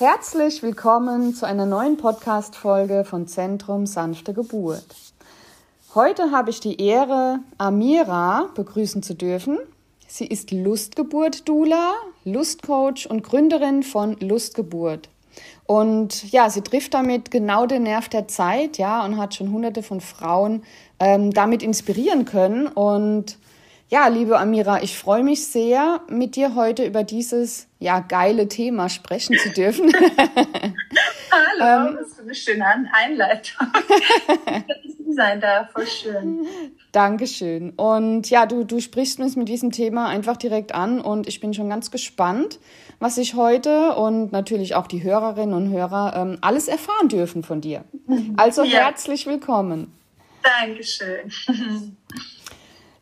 Herzlich willkommen zu einer neuen Podcast-Folge von Zentrum Sanfte Geburt. Heute habe ich die Ehre, Amira begrüßen zu dürfen. Sie ist Lustgeburt-Dula, Lustcoach und Gründerin von Lustgeburt. Und ja, sie trifft damit genau den Nerv der Zeit, ja, und hat schon hunderte von Frauen ähm, damit inspirieren können. Und ja, liebe Amira, ich freue mich sehr, mit dir heute über dieses ja geile Thema sprechen zu dürfen. Hallo, ähm, das ist eine schöne Einleitung. sein darf, voll schön. Dankeschön. Und ja, du, du sprichst mich mit diesem Thema einfach direkt an und ich bin schon ganz gespannt, was ich heute und natürlich auch die Hörerinnen und Hörer ähm, alles erfahren dürfen von dir. Also ja. herzlich willkommen. Dankeschön.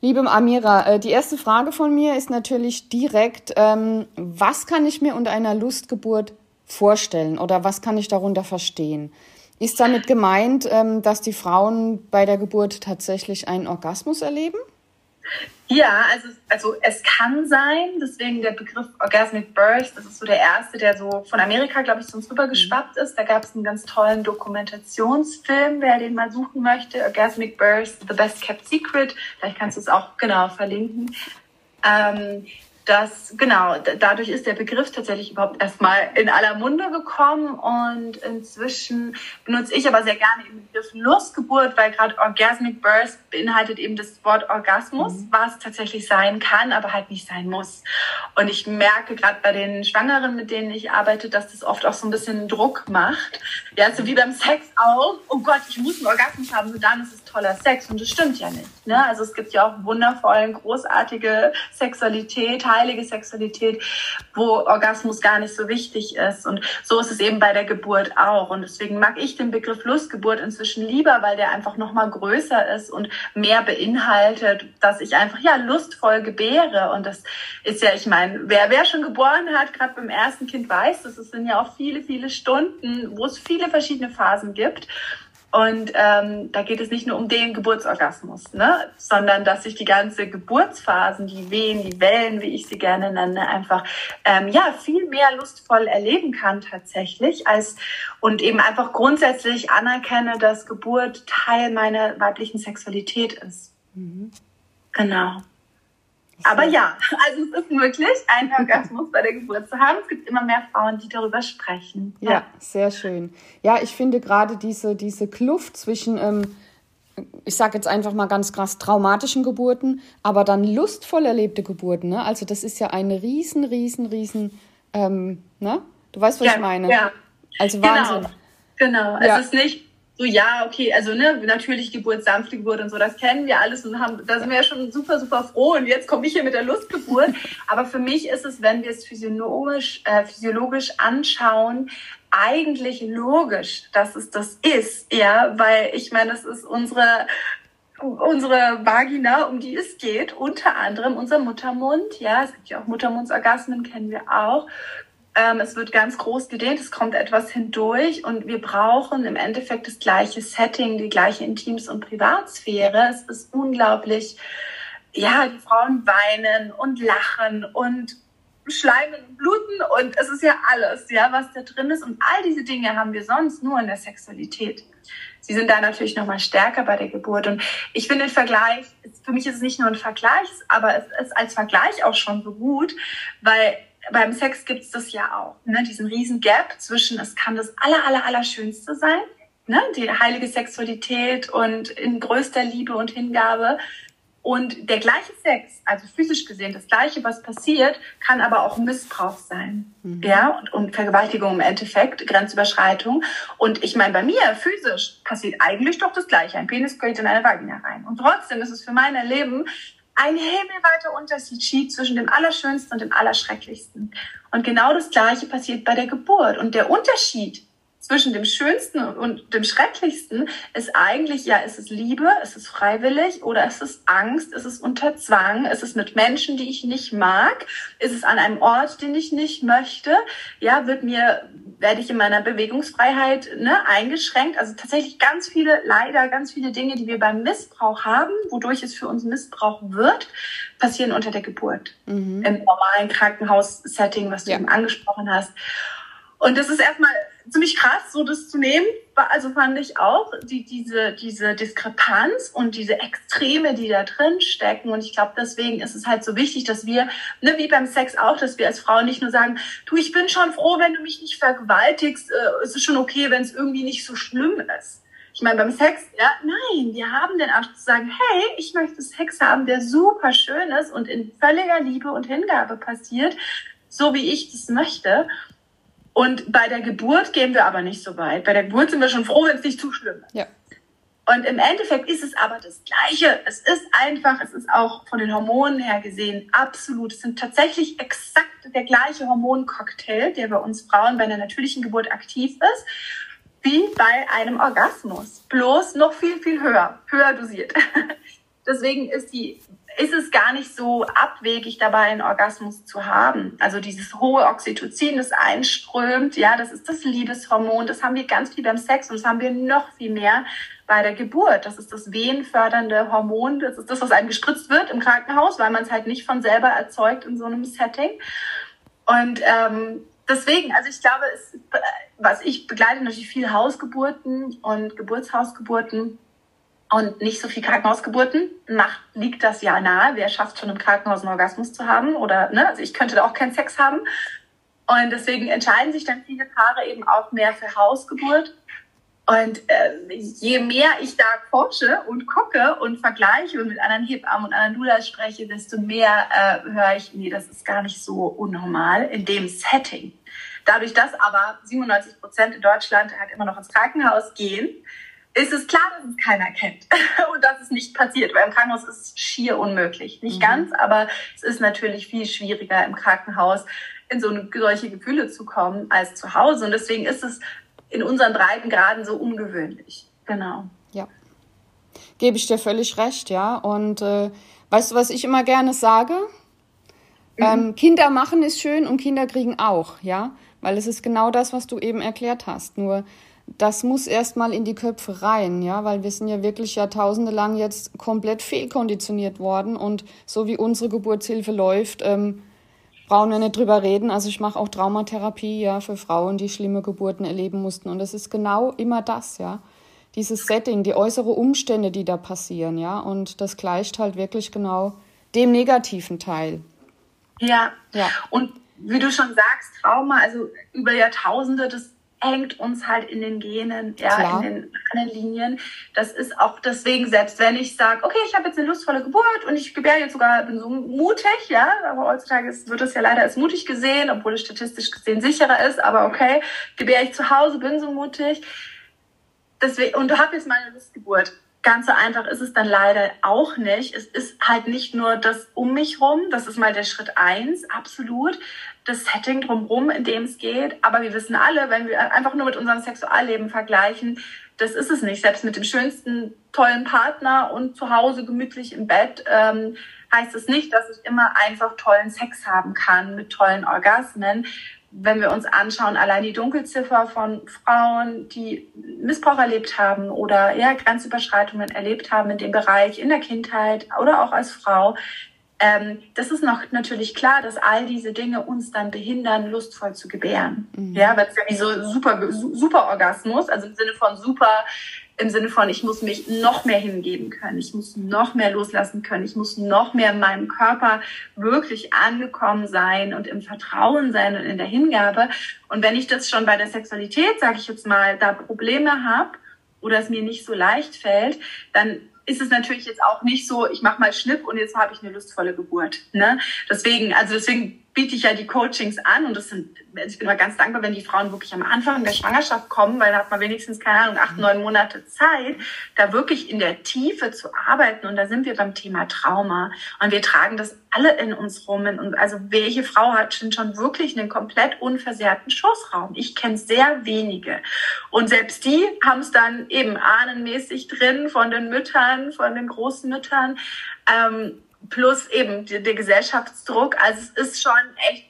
Liebe Amira, äh, die erste Frage von mir ist natürlich direkt, ähm, was kann ich mir unter einer Lustgeburt vorstellen oder was kann ich darunter verstehen? Ist damit gemeint, ähm, dass die Frauen bei der Geburt tatsächlich einen Orgasmus erleben? Ja, also, also es kann sein, deswegen der Begriff Orgasmic Birth, das ist so der erste, der so von Amerika, glaube ich, zu uns rübergeschwappt ist. Da gab es einen ganz tollen Dokumentationsfilm, wer den mal suchen möchte, Orgasmic Birth, The Best Kept Secret. Vielleicht kannst du es auch genau verlinken. Ähm, das, genau, dadurch ist der Begriff tatsächlich überhaupt erstmal in aller Munde gekommen und inzwischen benutze ich aber sehr gerne den Begriff Lustgeburt, weil gerade Orgasmic Birth beinhaltet eben das Wort Orgasmus, mhm. was tatsächlich sein kann, aber halt nicht sein muss. Und ich merke gerade bei den Schwangeren, mit denen ich arbeite, dass das oft auch so ein bisschen Druck macht. Ja, so wie beim Sex auch. Oh Gott, ich muss einen Orgasmus haben, nur dann ist es toller Sex. Und das stimmt ja nicht. Ne? Also es gibt ja auch wundervolle, großartige Sexualität, heilige Sexualität, wo Orgasmus gar nicht so wichtig ist. Und so ist es eben bei der Geburt auch. Und deswegen mag ich den Begriff Lustgeburt inzwischen lieber, weil der einfach nochmal größer ist und mehr beinhaltet, dass ich einfach ja lustvoll gebäre. Und das ist ja, ich meine, wer, wer schon geboren hat, gerade beim ersten Kind weiß, dass es sind ja auch viele, viele Stunden, wo es viele verschiedene Phasen gibt. Und ähm, da geht es nicht nur um den Geburtsorgasmus, ne? sondern dass sich die ganze Geburtsphasen, die Wehen, die Wellen, wie ich sie gerne nenne, einfach ähm, ja viel mehr lustvoll erleben kann tatsächlich als und eben einfach grundsätzlich anerkenne, dass Geburt Teil meiner weiblichen Sexualität ist. Mhm. Genau. Aber ja, also es ist möglich, einen Orgasmus bei der Geburt zu haben. Es gibt immer mehr Frauen, die darüber sprechen. Ja, ja sehr schön. Ja, ich finde gerade diese, diese Kluft zwischen, ähm, ich sage jetzt einfach mal ganz krass, traumatischen Geburten, aber dann lustvoll erlebte Geburten. Ne? Also das ist ja eine riesen, riesen, riesen, ähm, ne? Du weißt, was ja, ich meine? Ja. Also Wahnsinn. Genau, genau. Ja. es ist nicht so, ja, okay, also ne, natürlich Geburt, sanfte Geburt und so, das kennen wir alles und haben, da sind wir ja schon super, super froh und jetzt komme ich hier mit der Lustgeburt. Aber für mich ist es, wenn wir es physiologisch, äh, physiologisch anschauen, eigentlich logisch, dass es das ist, ja, weil ich meine, das ist unsere unsere Vagina, um die es geht, unter anderem unser Muttermund, ja, es gibt ja auch Muttermundsorgasmen, kennen wir auch. Ähm, es wird ganz groß gedehnt, es kommt etwas hindurch und wir brauchen im Endeffekt das gleiche Setting, die gleiche Intims- und Privatsphäre. Es ist unglaublich, ja, die Frauen weinen und lachen und schleimen und bluten und es ist ja alles, ja, was da drin ist. Und all diese Dinge haben wir sonst nur in der Sexualität. Sie sind da natürlich noch mal stärker bei der Geburt. Und ich finde den Vergleich, für mich ist es nicht nur ein Vergleich, aber es ist als Vergleich auch schon so gut, weil beim Sex gibt es das ja auch, ne? diesen riesen Gap zwischen, es kann das aller, aller, aller Schönste sein, ne? die heilige Sexualität und in größter Liebe und Hingabe. Und der gleiche Sex, also physisch gesehen, das gleiche, was passiert, kann aber auch Missbrauch sein. Mhm. Ja, und, und Vergewaltigung im Endeffekt, Grenzüberschreitung. Und ich meine, bei mir physisch passiert eigentlich doch das Gleiche. Ein Penis geht in eine Vagina rein. Und trotzdem ist es für mein Erleben ein himmelweiter Unterschied zwischen dem Allerschönsten und dem Allerschrecklichsten. Und genau das Gleiche passiert bei der Geburt. Und der Unterschied zwischen dem Schönsten und dem Schrecklichsten ist eigentlich, ja, ist es Liebe, ist es freiwillig oder ist es Angst, ist es unter Zwang, ist es mit Menschen, die ich nicht mag, ist es an einem Ort, den ich nicht möchte, ja, wird mir, werde ich in meiner Bewegungsfreiheit ne, eingeschränkt. Also tatsächlich ganz viele, leider ganz viele Dinge, die wir beim Missbrauch haben, wodurch es für uns Missbrauch wird, passieren unter der Geburt. Mhm. Im normalen Krankenhaussetting, was du ja. eben angesprochen hast. Und das ist erstmal ziemlich krass, so das zu nehmen. Also fand ich auch die, diese, diese Diskrepanz und diese Extreme, die da drin stecken. Und ich glaube, deswegen ist es halt so wichtig, dass wir, ne, wie beim Sex auch, dass wir als Frauen nicht nur sagen, du, ich bin schon froh, wenn du mich nicht vergewaltigst. Äh, es ist schon okay, wenn es irgendwie nicht so schlimm ist. Ich meine, beim Sex, ja, nein, wir haben den Anspruch zu sagen, hey, ich möchte Sex haben, der super schön ist und in völliger Liebe und Hingabe passiert, so wie ich das möchte. Und bei der Geburt gehen wir aber nicht so weit. Bei der Geburt sind wir schon froh, wenn es nicht zu schlimm ist. Ja. Und im Endeffekt ist es aber das Gleiche. Es ist einfach, es ist auch von den Hormonen her gesehen absolut. Es sind tatsächlich exakt der gleiche Hormoncocktail, der bei uns Frauen bei einer natürlichen Geburt aktiv ist, wie bei einem Orgasmus. Bloß noch viel, viel höher, höher dosiert. Deswegen ist die ist es gar nicht so abwegig dabei, einen Orgasmus zu haben. Also dieses hohe Oxytocin, das einströmt, ja, das ist das Liebeshormon, das haben wir ganz viel beim Sex und das haben wir noch viel mehr bei der Geburt. Das ist das wehenfördernde Hormon, das ist das, was einem gespritzt wird im Krankenhaus, weil man es halt nicht von selber erzeugt in so einem Setting. Und ähm, deswegen, also ich glaube, es, was ich begleite natürlich viel Hausgeburten und Geburtshausgeburten und nicht so viel Krankenhausgeburten. Macht, liegt das ja nahe. Wer schafft schon im Krankenhaus einen Orgasmus zu haben? Oder, ne? Also ich könnte da auch keinen Sex haben. Und deswegen entscheiden sich dann viele Paare eben auch mehr für Hausgeburt. Und äh, je mehr ich da forsche und gucke und vergleiche und mit anderen Hebammen und anderen Doulas spreche, desto mehr äh, höre ich, nee, das ist gar nicht so unnormal in dem Setting. Dadurch, dass aber 97 Prozent in Deutschland halt immer noch ins Krankenhaus gehen, ist es klar, dass es keiner kennt und dass es nicht passiert, weil im Krankenhaus ist es schier unmöglich. Nicht mhm. ganz, aber es ist natürlich viel schwieriger im Krankenhaus in so eine, solche Gefühle zu kommen als zu Hause. Und deswegen ist es in unseren Breitengraden so ungewöhnlich. Genau. Ja. Gebe ich dir völlig recht, ja. Und äh, weißt du, was ich immer gerne sage? Mhm. Ähm, Kinder machen ist schön und Kinder kriegen auch, ja. Weil es ist genau das, was du eben erklärt hast. Nur das muss erstmal in die Köpfe rein, ja, weil wir sind ja wirklich Jahrtausende lang jetzt komplett fehlkonditioniert worden und so wie unsere Geburtshilfe läuft, ähm, brauchen wir nicht drüber reden. Also ich mache auch Traumatherapie, ja, für Frauen, die schlimme Geburten erleben mussten und es ist genau immer das, ja. Dieses Setting, die äußere Umstände, die da passieren, ja, und das gleicht halt wirklich genau dem negativen Teil. Ja, ja. Und wie du schon sagst, Trauma, also über Jahrtausende, das hängt uns halt in den Genen, ja, Klar. in den Ahnenlinien. Das ist auch deswegen, selbst wenn ich sage, okay, ich habe jetzt eine lustvolle Geburt und ich gebäre jetzt sogar, bin so mutig, ja, aber heutzutage ist, wird das ja leider als mutig gesehen, obwohl es statistisch gesehen sicherer ist, aber okay, gebäre ich zu Hause, bin so mutig. Deswegen, und du hast jetzt meine Lustgeburt. Ganz so einfach ist es dann leider auch nicht. Es ist halt nicht nur das um mich rum, das ist mal der Schritt eins, absolut, das Setting drumherum, in dem es geht. Aber wir wissen alle, wenn wir einfach nur mit unserem Sexualleben vergleichen, das ist es nicht. Selbst mit dem schönsten, tollen Partner und zu Hause gemütlich im Bett ähm, heißt es nicht, dass ich immer einfach tollen Sex haben kann mit tollen Orgasmen. Wenn wir uns anschauen, allein die Dunkelziffer von Frauen, die Missbrauch erlebt haben oder ja, Grenzüberschreitungen erlebt haben in dem Bereich in der Kindheit oder auch als Frau, ähm, das ist noch natürlich klar, dass all diese Dinge uns dann behindern, lustvoll zu gebären. Mhm. Ja, weil es ja wie so super, super Orgasmus, also im Sinne von super, im Sinne von, ich muss mich noch mehr hingeben können, ich muss noch mehr loslassen können, ich muss noch mehr in meinem Körper wirklich angekommen sein und im Vertrauen sein und in der Hingabe. Und wenn ich das schon bei der Sexualität, sage ich jetzt mal, da Probleme habe oder es mir nicht so leicht fällt, dann ist es natürlich jetzt auch nicht so, ich mache mal Schnipp und jetzt habe ich eine lustvolle Geburt. Ne? Deswegen, also deswegen biete ich ja die Coachings an und das sind, also ich bin mal ganz dankbar, wenn die Frauen wirklich am Anfang der Schwangerschaft kommen, weil da hat man wenigstens, keine Ahnung, acht, neun Monate Zeit, da wirklich in der Tiefe zu arbeiten. Und da sind wir beim Thema Trauma. Und wir tragen das alle in uns rum. Und also welche Frau hat schon wirklich einen komplett unversehrten Schoßraum? Ich kenne sehr wenige. Und selbst die haben es dann eben ahnenmäßig drin von den Müttern, von den Großmüttern. Ähm, plus eben der, Gesellschaftsdruck. Also es ist schon echt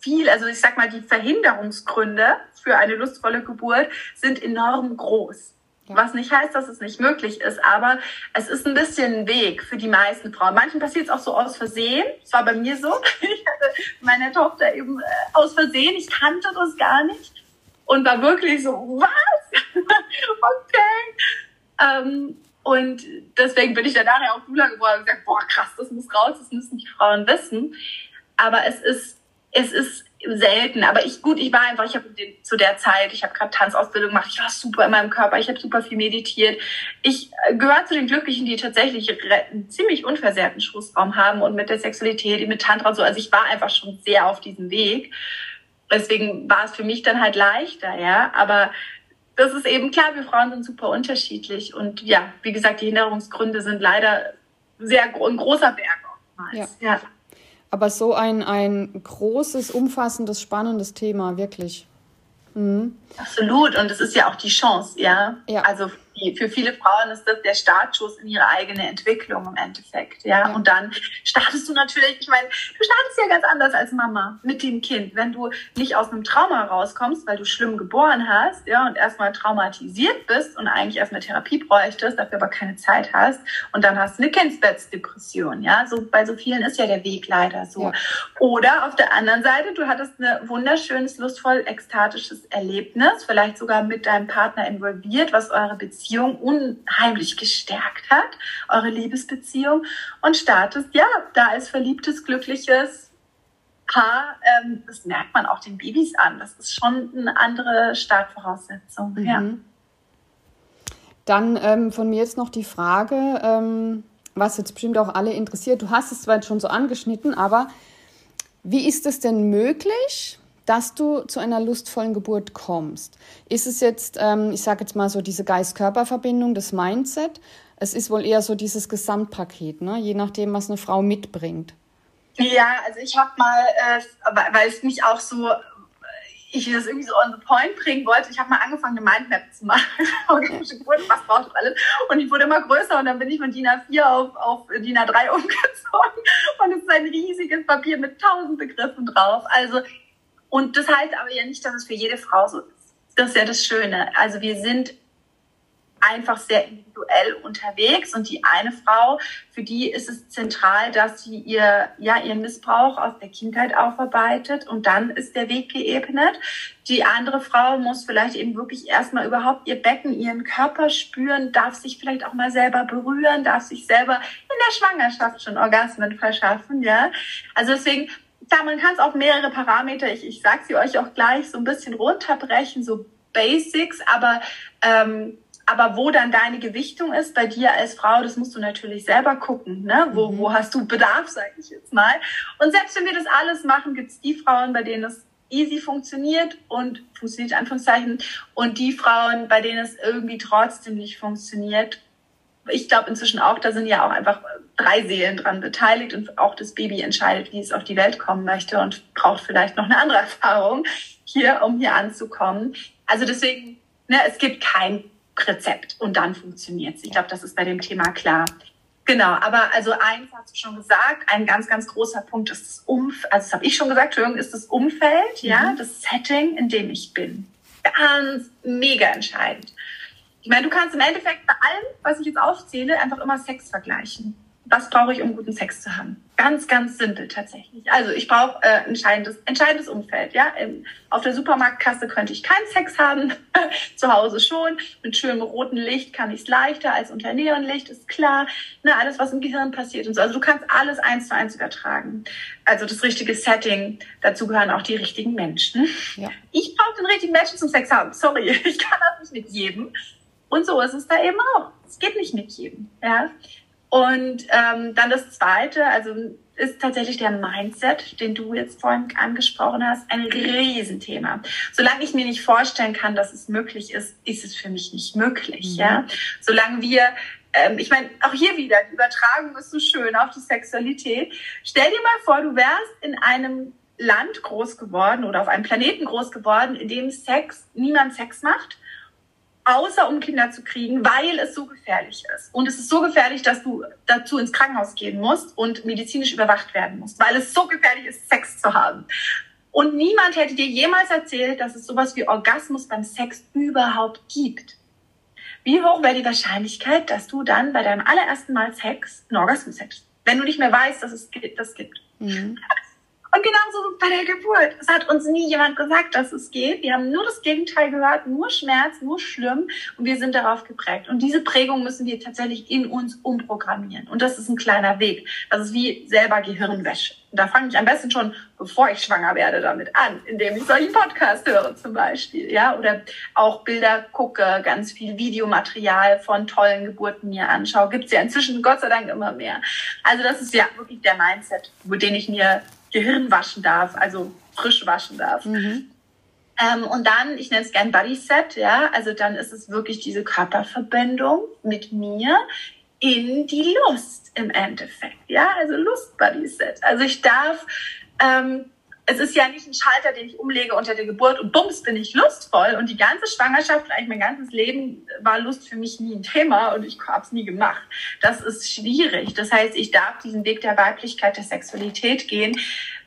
viel. Also ich sag mal, die Verhinderungsgründe für eine lustvolle Geburt sind enorm groß. Was nicht heißt, dass es nicht möglich ist, aber es ist ein bisschen ein Weg für die meisten Frauen. Manchen passiert es auch so aus Versehen. Es war bei mir so. Ich hatte meine Tochter eben äh, aus Versehen. Ich kannte das gar nicht. und war wirklich so, was? okay. Ähm, und deswegen bin ich dann nachher auch Dula geworden und gesagt, boah, krass, das muss raus, das müssen die Frauen wissen. Aber es ist, es ist selten. Aber ich, gut, ich war einfach, ich habe zu der Zeit, ich habe gerade Tanzausbildung gemacht, ich war super in meinem Körper, ich habe super viel meditiert. Ich äh, gehöre zu den Glücklichen, die tatsächlich einen ziemlich unversehrten Schussraum haben und mit der Sexualität, mit Tantra und so. Also ich war einfach schon sehr auf diesem Weg. Deswegen war es für mich dann halt leichter, ja. Aber das ist eben klar, wir Frauen sind super unterschiedlich. Und ja, wie gesagt, die Hinderungsgründe sind leider sehr ein großer Berg oftmals. Ja. ja. Aber so ein, ein großes, umfassendes, spannendes Thema, wirklich. Mhm. Absolut. Und es ist ja auch die Chance, ja. ja. Also für viele Frauen ist das der Startschuss in ihre eigene Entwicklung im Endeffekt, ja. Und dann startest du natürlich, ich meine, du startest ja ganz anders als Mama mit dem Kind. Wenn du nicht aus einem Trauma rauskommst, weil du schlimm geboren hast, ja, und erstmal traumatisiert bist und eigentlich erstmal Therapie bräuchtest, dafür aber keine Zeit hast, und dann hast du eine Kindsbettsdepression, ja. So, bei so vielen ist ja der Weg leider so. Ja. Oder auf der anderen Seite, du hattest ein wunderschönes, lustvoll, ekstatisches Erlebnis, vielleicht sogar mit deinem Partner involviert, was eure Beziehung Beziehung unheimlich gestärkt hat, eure Liebesbeziehung und startest ja da als verliebtes, glückliches Paar. Ähm, das merkt man auch den Babys an. Das ist schon eine andere Startvoraussetzung. Mhm. Ja. Dann ähm, von mir jetzt noch die Frage, ähm, was jetzt bestimmt auch alle interessiert. Du hast es zwar jetzt schon so angeschnitten, aber wie ist es denn möglich, dass du zu einer lustvollen Geburt kommst. Ist es jetzt, ähm, ich sage jetzt mal so diese Geist-Körper-Verbindung, das Mindset? Es ist wohl eher so dieses Gesamtpaket, ne? je nachdem, was eine Frau mitbringt. Ja, also ich habe mal, äh, weil es mich auch so, ich das irgendwie so on the point bringen wollte, ich habe mal angefangen, eine Mindmap zu machen. was braucht alles? Und ich wurde immer größer und dann bin ich von DIN A4 auf, auf DIN A3 umgezogen. Und es ist ein riesiges Papier mit tausend Begriffen drauf. Also und das heißt aber ja nicht, dass es für jede Frau so ist. Das ist ja das Schöne. Also wir sind einfach sehr individuell unterwegs und die eine Frau, für die ist es zentral, dass sie ihr, ja, ihren Missbrauch aus der Kindheit aufarbeitet und dann ist der Weg geebnet. Die andere Frau muss vielleicht eben wirklich erstmal überhaupt ihr Becken, ihren Körper spüren, darf sich vielleicht auch mal selber berühren, darf sich selber in der Schwangerschaft schon Orgasmen verschaffen, ja. Also deswegen Klar, man kann es auf mehrere Parameter, ich, ich sage sie euch auch gleich, so ein bisschen runterbrechen, so Basics, aber, ähm, aber wo dann deine Gewichtung ist bei dir als Frau, das musst du natürlich selber gucken. Ne? Wo, mhm. wo hast du Bedarf, sage ich jetzt mal. Und selbst wenn wir das alles machen, gibt es die Frauen, bei denen es easy funktioniert und funktioniert Anführungszeichen und die Frauen, bei denen es irgendwie trotzdem nicht funktioniert ich glaube inzwischen auch, da sind ja auch einfach drei Seelen dran beteiligt und auch das Baby entscheidet, wie es auf die Welt kommen möchte und braucht vielleicht noch eine andere Erfahrung hier, um hier anzukommen. Also deswegen, ne, es gibt kein Rezept und dann funktioniert es. Ich glaube, das ist bei dem Thema klar. Genau, aber also eins hast du schon gesagt, ein ganz, ganz großer Punkt ist das Umfeld, also das habe ich schon gesagt, Entschuldigung, ist das Umfeld, mhm. ja, das Setting, in dem ich bin. Ganz mega entscheidend. Ich meine, du kannst im Endeffekt bei allem, was ich jetzt aufzähle, einfach immer Sex vergleichen. Was brauche ich, um guten Sex zu haben? Ganz, ganz simpel tatsächlich. Also ich brauche äh, entscheidendes, entscheidendes Umfeld. Ja, Im, auf der Supermarktkasse könnte ich keinen Sex haben, zu Hause schon. Mit schönem roten Licht kann ich es leichter als unter Neonlicht, ist klar. Ne, alles, was im Gehirn passiert und so. Also du kannst alles eins zu eins übertragen. Also das richtige Setting. Dazu gehören auch die richtigen Menschen. Ja. Ich brauche den richtigen Menschen zum Sex haben. Sorry, ich kann das nicht mit jedem. Und so ist es da eben auch. Es geht nicht mit jedem. Ja? Und ähm, dann das Zweite, also ist tatsächlich der Mindset, den du jetzt vorhin angesprochen hast, ein Riesenthema. Solange ich mir nicht vorstellen kann, dass es möglich ist, ist es für mich nicht möglich. Mhm. Ja? Solange wir ähm, ich meine, auch hier wieder, die Übertragung ist so schön auf die Sexualität. Stell dir mal vor, du wärst in einem Land groß geworden oder auf einem Planeten groß geworden, in dem Sex, niemand Sex macht außer um Kinder zu kriegen, weil es so gefährlich ist. Und es ist so gefährlich, dass du dazu ins Krankenhaus gehen musst und medizinisch überwacht werden musst, weil es so gefährlich ist, Sex zu haben. Und niemand hätte dir jemals erzählt, dass es sowas wie Orgasmus beim Sex überhaupt gibt. Wie hoch wäre die Wahrscheinlichkeit, dass du dann bei deinem allerersten Mal Sex einen Orgasmus hättest, wenn du nicht mehr weißt, dass es das gibt? Mhm. Und genauso bei der Geburt. Es hat uns nie jemand gesagt, dass es geht. Wir haben nur das Gegenteil gehört, nur Schmerz, nur schlimm. Und wir sind darauf geprägt. Und diese Prägung müssen wir tatsächlich in uns umprogrammieren. Und das ist ein kleiner Weg. Das ist wie selber Gehirnwäsche. Und da fange ich am besten schon, bevor ich schwanger werde, damit an, indem ich solche Podcasts höre zum Beispiel. Ja, oder auch Bilder gucke, ganz viel Videomaterial von tollen Geburten mir anschaue. Gibt's ja inzwischen Gott sei Dank immer mehr. Also das ist ja wirklich der Mindset, wo den ich mir Gehirn waschen darf, also frisch waschen darf. Mhm. Ähm, und dann, ich nenne es gern Body Set, ja, also dann ist es wirklich diese Körperverbindung mit mir in die Lust im Endeffekt, ja, also Lust Body Set. Also ich darf ähm, es ist ja nicht ein Schalter, den ich umlege unter der Geburt und bums bin ich lustvoll. Und die ganze Schwangerschaft, eigentlich mein ganzes Leben war Lust für mich nie ein Thema und ich habe es nie gemacht. Das ist schwierig. Das heißt, ich darf diesen Weg der Weiblichkeit, der Sexualität gehen.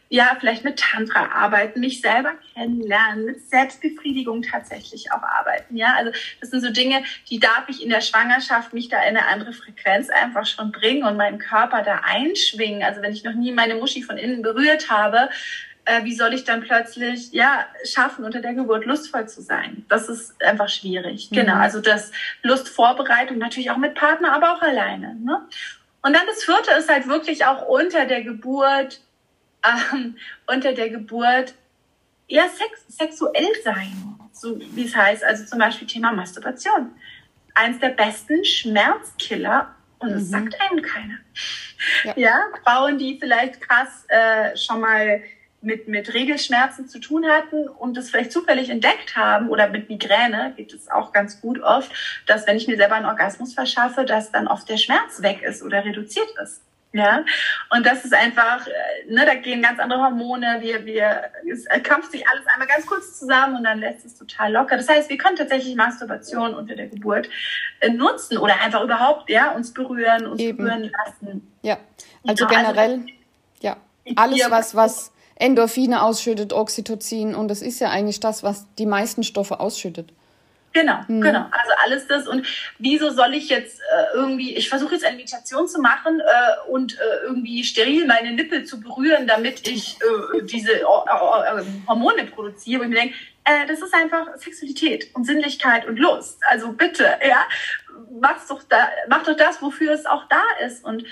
Ja, vielleicht mit Tantra arbeiten, mich selber kennenlernen, mit Selbstbefriedigung tatsächlich auch arbeiten. Ja, also das sind so Dinge, die darf ich in der Schwangerschaft mich da in eine andere Frequenz einfach schon bringen und meinen Körper da einschwingen. Also wenn ich noch nie meine Muschi von innen berührt habe, äh, wie soll ich dann plötzlich ja schaffen, unter der Geburt lustvoll zu sein? Das ist einfach schwierig. Mhm. Genau, also das Lustvorbereitung natürlich auch mit Partner, aber auch alleine. Ne? Und dann das Vierte ist halt wirklich auch unter der Geburt, ähm, unter der Geburt eher sex sexuell sein, so wie es heißt. Also zum Beispiel Thema Masturbation. Eins der besten Schmerzkiller und es mhm. sagt einem keiner. Ja. ja. Frauen, die vielleicht krass äh, schon mal mit, mit Regelschmerzen zu tun hatten und das vielleicht zufällig entdeckt haben oder mit Migräne geht es auch ganz gut oft, dass wenn ich mir selber einen Orgasmus verschaffe, dass dann oft der Schmerz weg ist oder reduziert ist. Ja, und das ist einfach, äh, ne, da gehen ganz andere Hormone, wir, wir, es krampft sich alles einmal ganz kurz zusammen und dann lässt es total locker. Das heißt, wir können tatsächlich Masturbation unter der Geburt äh, nutzen oder einfach überhaupt, ja, uns berühren, uns Eben. berühren lassen. Ja, also genau, generell, also, ja, alles was, was Endorphine ausschüttet, Oxytocin und das ist ja eigentlich das, was die meisten Stoffe ausschüttet. Genau, mhm. genau. Also alles das. Und wieso soll ich jetzt äh, irgendwie, ich versuche jetzt eine Meditation zu machen äh, und äh, irgendwie steril meine Nippel zu berühren, damit ich äh, diese äh, Hormone produziere. Und ich mir denke, äh, das ist einfach Sexualität und Sinnlichkeit und Lust. Also bitte, ja, mach's doch da, mach doch das, wofür es auch da ist. Und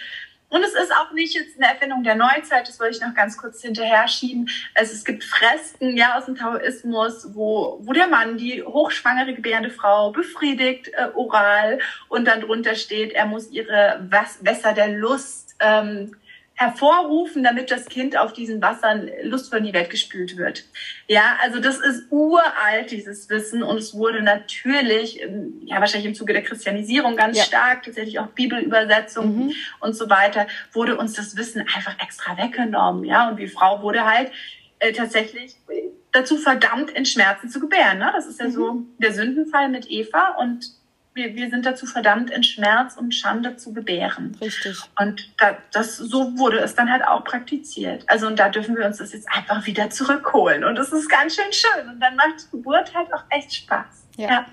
und es ist auch nicht jetzt eine Erfindung der Neuzeit, das wollte ich noch ganz kurz hinterher schieben. Also es gibt Fresken ja aus dem Taoismus, wo, wo der Mann die hochschwangere gebärende Frau befriedigt äh, oral und dann drunter steht, er muss ihre Wässer der Lust ähm, hervorrufen, damit das Kind auf diesen Wassern lustvoll in die Welt gespült wird. Ja, also das ist uralt, dieses Wissen. Und es wurde natürlich, ja, wahrscheinlich im Zuge der Christianisierung ganz ja. stark, tatsächlich auch Bibelübersetzungen mhm. und so weiter, wurde uns das Wissen einfach extra weggenommen. Ja, und die Frau wurde halt äh, tatsächlich dazu verdammt, in Schmerzen zu gebären. Ne? Das ist ja mhm. so der Sündenfall mit Eva und wir, wir sind dazu verdammt, in Schmerz und Schande zu gebären. Richtig. Und da, das, so wurde es dann halt auch praktiziert. Also und da dürfen wir uns das jetzt einfach wieder zurückholen. Und das ist ganz schön schön. Und dann macht Geburt halt auch echt Spaß. ja. ja.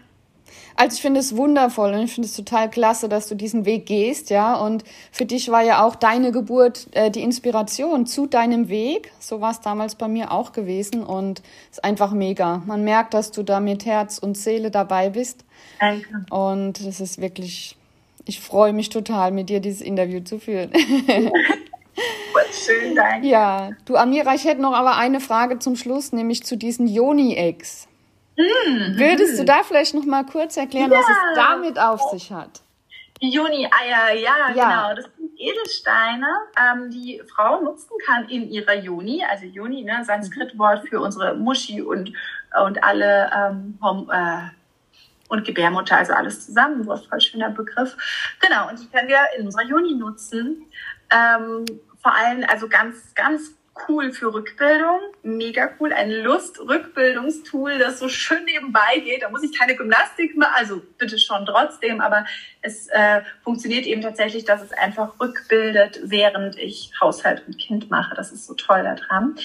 Also ich finde es wundervoll und ich finde es total klasse, dass du diesen Weg gehst, ja. Und für dich war ja auch deine Geburt äh, die Inspiration zu deinem Weg. So war es damals bei mir auch gewesen und es ist einfach mega. Man merkt, dass du da mit Herz und Seele dabei bist. Danke. Und es ist wirklich, ich freue mich total, mit dir dieses Interview zu führen. Schön, danke. Ja, du Amira, ich hätte noch aber eine Frage zum Schluss, nämlich zu diesen Yoni-Eggs. Mhm. Würdest du da vielleicht noch mal kurz erklären, ja. was es damit auf sich hat? Die Juni-Eier, ja, ja, genau. Das sind Edelsteine, ähm, die Frau nutzen kann in ihrer Juni. Also Juni, ne, Sanskrit-Wort für unsere Muschi und, und alle ähm, äh, und Gebärmutter, also alles zusammen. Ein voll schöner Begriff. Genau, und die können wir in unserer Juni nutzen. Ähm, vor allem, also ganz, ganz cool für Rückbildung, mega cool, ein Lust-Rückbildungstool, das so schön nebenbei geht. Da muss ich keine Gymnastik machen, also bitte schon trotzdem, aber es äh, funktioniert eben tatsächlich, dass es einfach rückbildet, während ich Haushalt und Kind mache. Das ist so toll daran.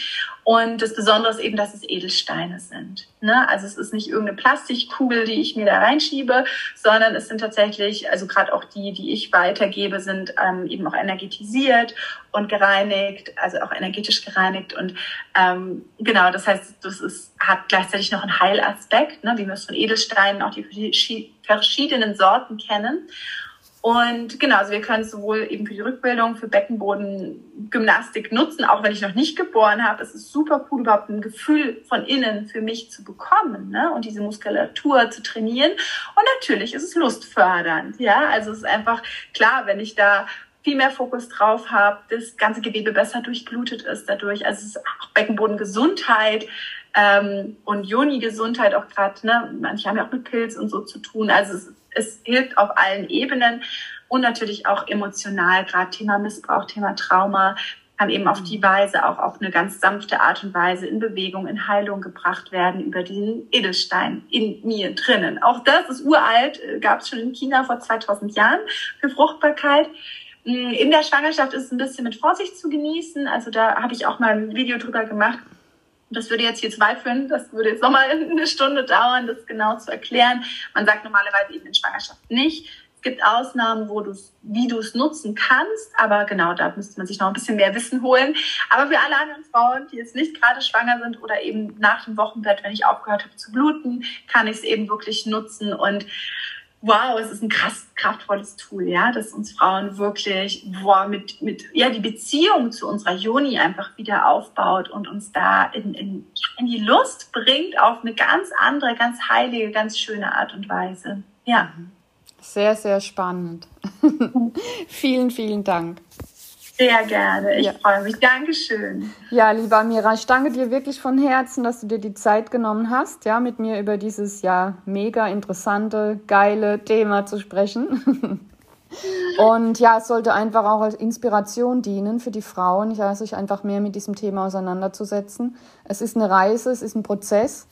Und das Besondere ist eben, dass es Edelsteine sind. Ne? Also es ist nicht irgendeine Plastikkugel, die ich mir da reinschiebe, sondern es sind tatsächlich, also gerade auch die, die ich weitergebe, sind ähm, eben auch energetisiert und gereinigt, also auch energetisch gereinigt und ähm, genau, das heißt, das ist, hat gleichzeitig noch einen Heilaspekt, ne, wie wir es von Edelsteinen auch die verschiedenen Sorten kennen. Und genau, also wir können es sowohl eben für die Rückbildung, für Beckenbodengymnastik nutzen, auch wenn ich noch nicht geboren habe. Es ist super cool, überhaupt ein Gefühl von innen für mich zu bekommen ne? und diese Muskulatur zu trainieren. Und natürlich ist es lustfördernd. Ja, also es ist einfach klar, wenn ich da viel mehr Fokus drauf habe, das ganze Gewebe besser durchblutet ist dadurch. Also es ist auch Beckenbodengesundheit ähm, und Joni-Gesundheit auch gerade. Ne? Manche haben ja auch mit Pilz und so zu tun. Also es es hilft auf allen Ebenen und natürlich auch emotional, gerade Thema Missbrauch, Thema Trauma, kann eben auf die Weise auch auf eine ganz sanfte Art und Weise in Bewegung, in Heilung gebracht werden über diesen Edelstein in mir drinnen. Auch das ist uralt, äh, gab es schon in China vor 2000 Jahren für Fruchtbarkeit. Mm, in der Schwangerschaft ist es ein bisschen mit Vorsicht zu genießen. Also da habe ich auch mal ein Video drüber gemacht. Das würde jetzt hier zweifeln, das würde jetzt nochmal eine Stunde dauern, das genau zu erklären. Man sagt normalerweise eben in Schwangerschaft nicht. Es gibt Ausnahmen, wo du wie du es nutzen kannst, aber genau, da müsste man sich noch ein bisschen mehr Wissen holen. Aber für alle anderen Frauen, die jetzt nicht gerade schwanger sind oder eben nach dem Wochenbett, wenn ich aufgehört habe zu bluten, kann ich es eben wirklich nutzen und wow, es ist ein krass kraftvolles Tool, ja, das uns Frauen wirklich wow, mit, mit ja, die Beziehung zu unserer Joni einfach wieder aufbaut und uns da in, in, in die Lust bringt auf eine ganz andere, ganz heilige, ganz schöne Art und Weise. Ja. Sehr, sehr spannend. vielen, vielen Dank. Sehr gerne. Ich ja. freue mich. Dankeschön. Ja, lieber Mira, ich danke dir wirklich von Herzen, dass du dir die Zeit genommen hast, ja, mit mir über dieses ja mega interessante, geile Thema zu sprechen. Und ja, es sollte einfach auch als Inspiration dienen für die Frauen, ja, sich einfach mehr mit diesem Thema auseinanderzusetzen. Es ist eine Reise, es ist ein Prozess,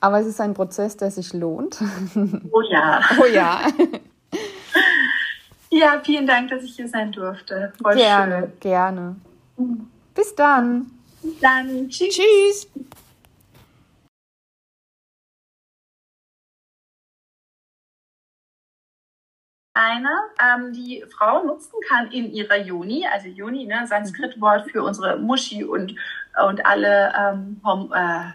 aber es ist ein Prozess, der sich lohnt. Oh ja. Oh ja. Ja, vielen Dank, dass ich hier sein durfte. Voll gerne, schön. gerne. Bis dann. Bis dann. Tschüss. Tschüss. eine, ähm, die Frau nutzen kann in ihrer Joni, also Joni, ne, Sanskrit-Wort für unsere Muschi und, und alle ähm, Hom, äh,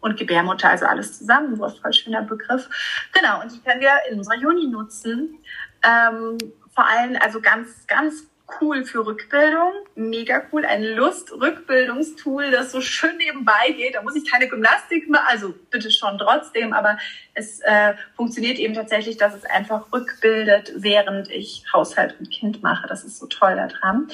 und Gebärmutter, also alles zusammen, ein voll schöner Begriff. Genau, und die können wir in unserer Juni nutzen. Ähm, vor allem, also ganz, ganz cool für Rückbildung, mega cool, ein Lust-Rückbildungstool, das so schön nebenbei geht. Da muss ich keine Gymnastik machen, also bitte schon trotzdem, aber es äh, funktioniert eben tatsächlich, dass es einfach rückbildet, während ich Haushalt und Kind mache. Das ist so toll daran.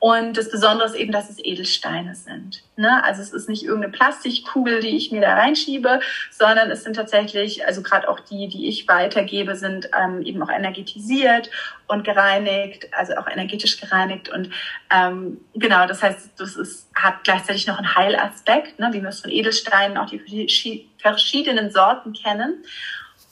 Und das Besondere ist eben, dass es Edelsteine sind. Ne? Also es ist nicht irgendeine Plastikkugel, die ich mir da reinschiebe, sondern es sind tatsächlich, also gerade auch die, die ich weitergebe, sind ähm, eben auch energetisiert und gereinigt, also auch energetisch gereinigt. Und ähm, genau, das heißt, das ist, hat gleichzeitig noch einen Heilaspekt, ne? wie wir es von Edelsteinen, auch die verschiedenen Sorten kennen.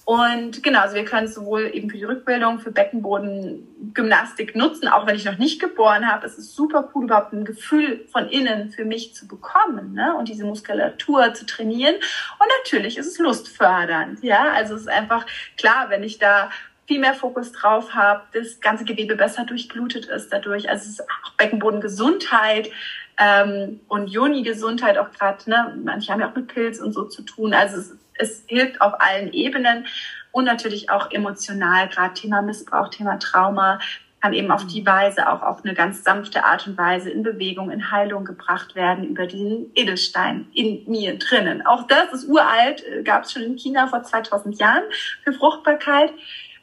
Und genau, also wir können es sowohl eben für die Rückbildung, für Beckenbodengymnastik nutzen, auch wenn ich noch nicht geboren habe. Es ist super cool, überhaupt ein Gefühl von innen für mich zu bekommen ne? und diese Muskulatur zu trainieren. Und natürlich ist es lustfördernd. Ja, also es ist einfach klar, wenn ich da viel mehr Fokus drauf habe, das ganze Gewebe besser durchblutet ist dadurch. Also es ist auch Beckenbodengesundheit ähm, und Joni-Gesundheit auch gerade. Ne? Manche haben ja auch mit Pilz und so zu tun. Also es es hilft auf allen Ebenen und natürlich auch emotional, gerade Thema Missbrauch, Thema Trauma, kann eben auf die Weise auch auf eine ganz sanfte Art und Weise in Bewegung, in Heilung gebracht werden über diesen Edelstein in mir drinnen. Auch das ist uralt, äh, gab es schon in China vor 2000 Jahren für Fruchtbarkeit.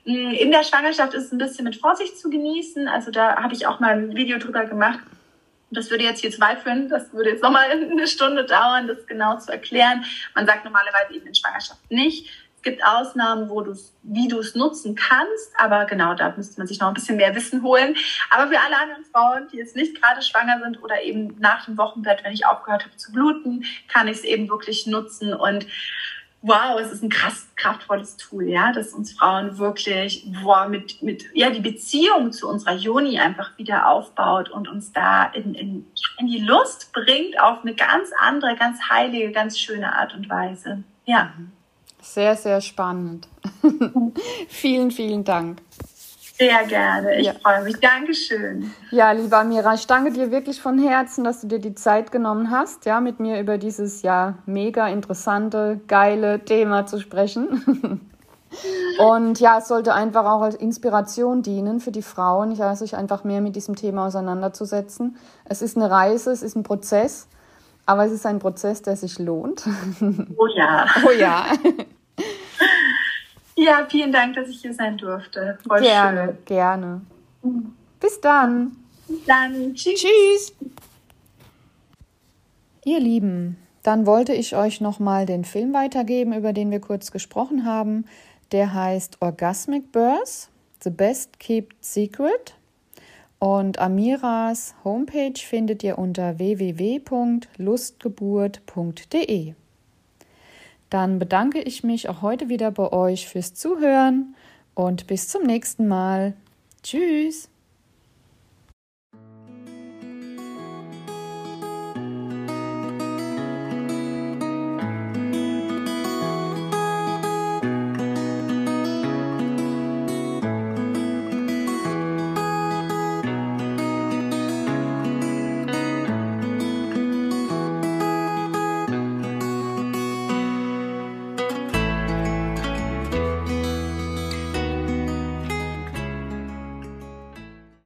Mm, in der Schwangerschaft ist es ein bisschen mit Vorsicht zu genießen. Also da habe ich auch mal ein Video drüber gemacht. Das würde jetzt hier zweifeln, das würde jetzt nochmal eine Stunde dauern, das genau zu erklären. Man sagt normalerweise eben in Schwangerschaft nicht. Es gibt Ausnahmen, wo du wie du es nutzen kannst, aber genau, da müsste man sich noch ein bisschen mehr Wissen holen. Aber für alle anderen Frauen, die jetzt nicht gerade schwanger sind oder eben nach dem Wochenbett, wenn ich aufgehört habe zu bluten, kann ich es eben wirklich nutzen und wow, es ist ein krass kraftvolles Tool, ja, das uns Frauen wirklich wow, mit, mit ja, die Beziehung zu unserer Joni einfach wieder aufbaut und uns da in, in, in die Lust bringt auf eine ganz andere, ganz heilige, ganz schöne Art und Weise. Ja. Sehr, sehr spannend. vielen, vielen Dank. Sehr gerne. Ich ja. freue mich. Dankeschön. Ja, lieber Amira, ich danke dir wirklich von Herzen, dass du dir die Zeit genommen hast, ja, mit mir über dieses ja mega interessante, geile Thema zu sprechen. Und ja, es sollte einfach auch als Inspiration dienen für die Frauen, ja, sich einfach mehr mit diesem Thema auseinanderzusetzen. Es ist eine Reise, es ist ein Prozess, aber es ist ein Prozess, der sich lohnt. Oh ja. Oh ja. Ja, vielen Dank, dass ich hier sein durfte. Voll gerne, schön. gerne. Bis dann. Bis dann. Tschüss. Tschüss. Ihr Lieben, dann wollte ich euch nochmal den Film weitergeben, über den wir kurz gesprochen haben. Der heißt Orgasmic Birth, The Best Kept Secret. Und Amiras Homepage findet ihr unter www.lustgeburt.de. Dann bedanke ich mich auch heute wieder bei euch fürs Zuhören und bis zum nächsten Mal. Tschüss.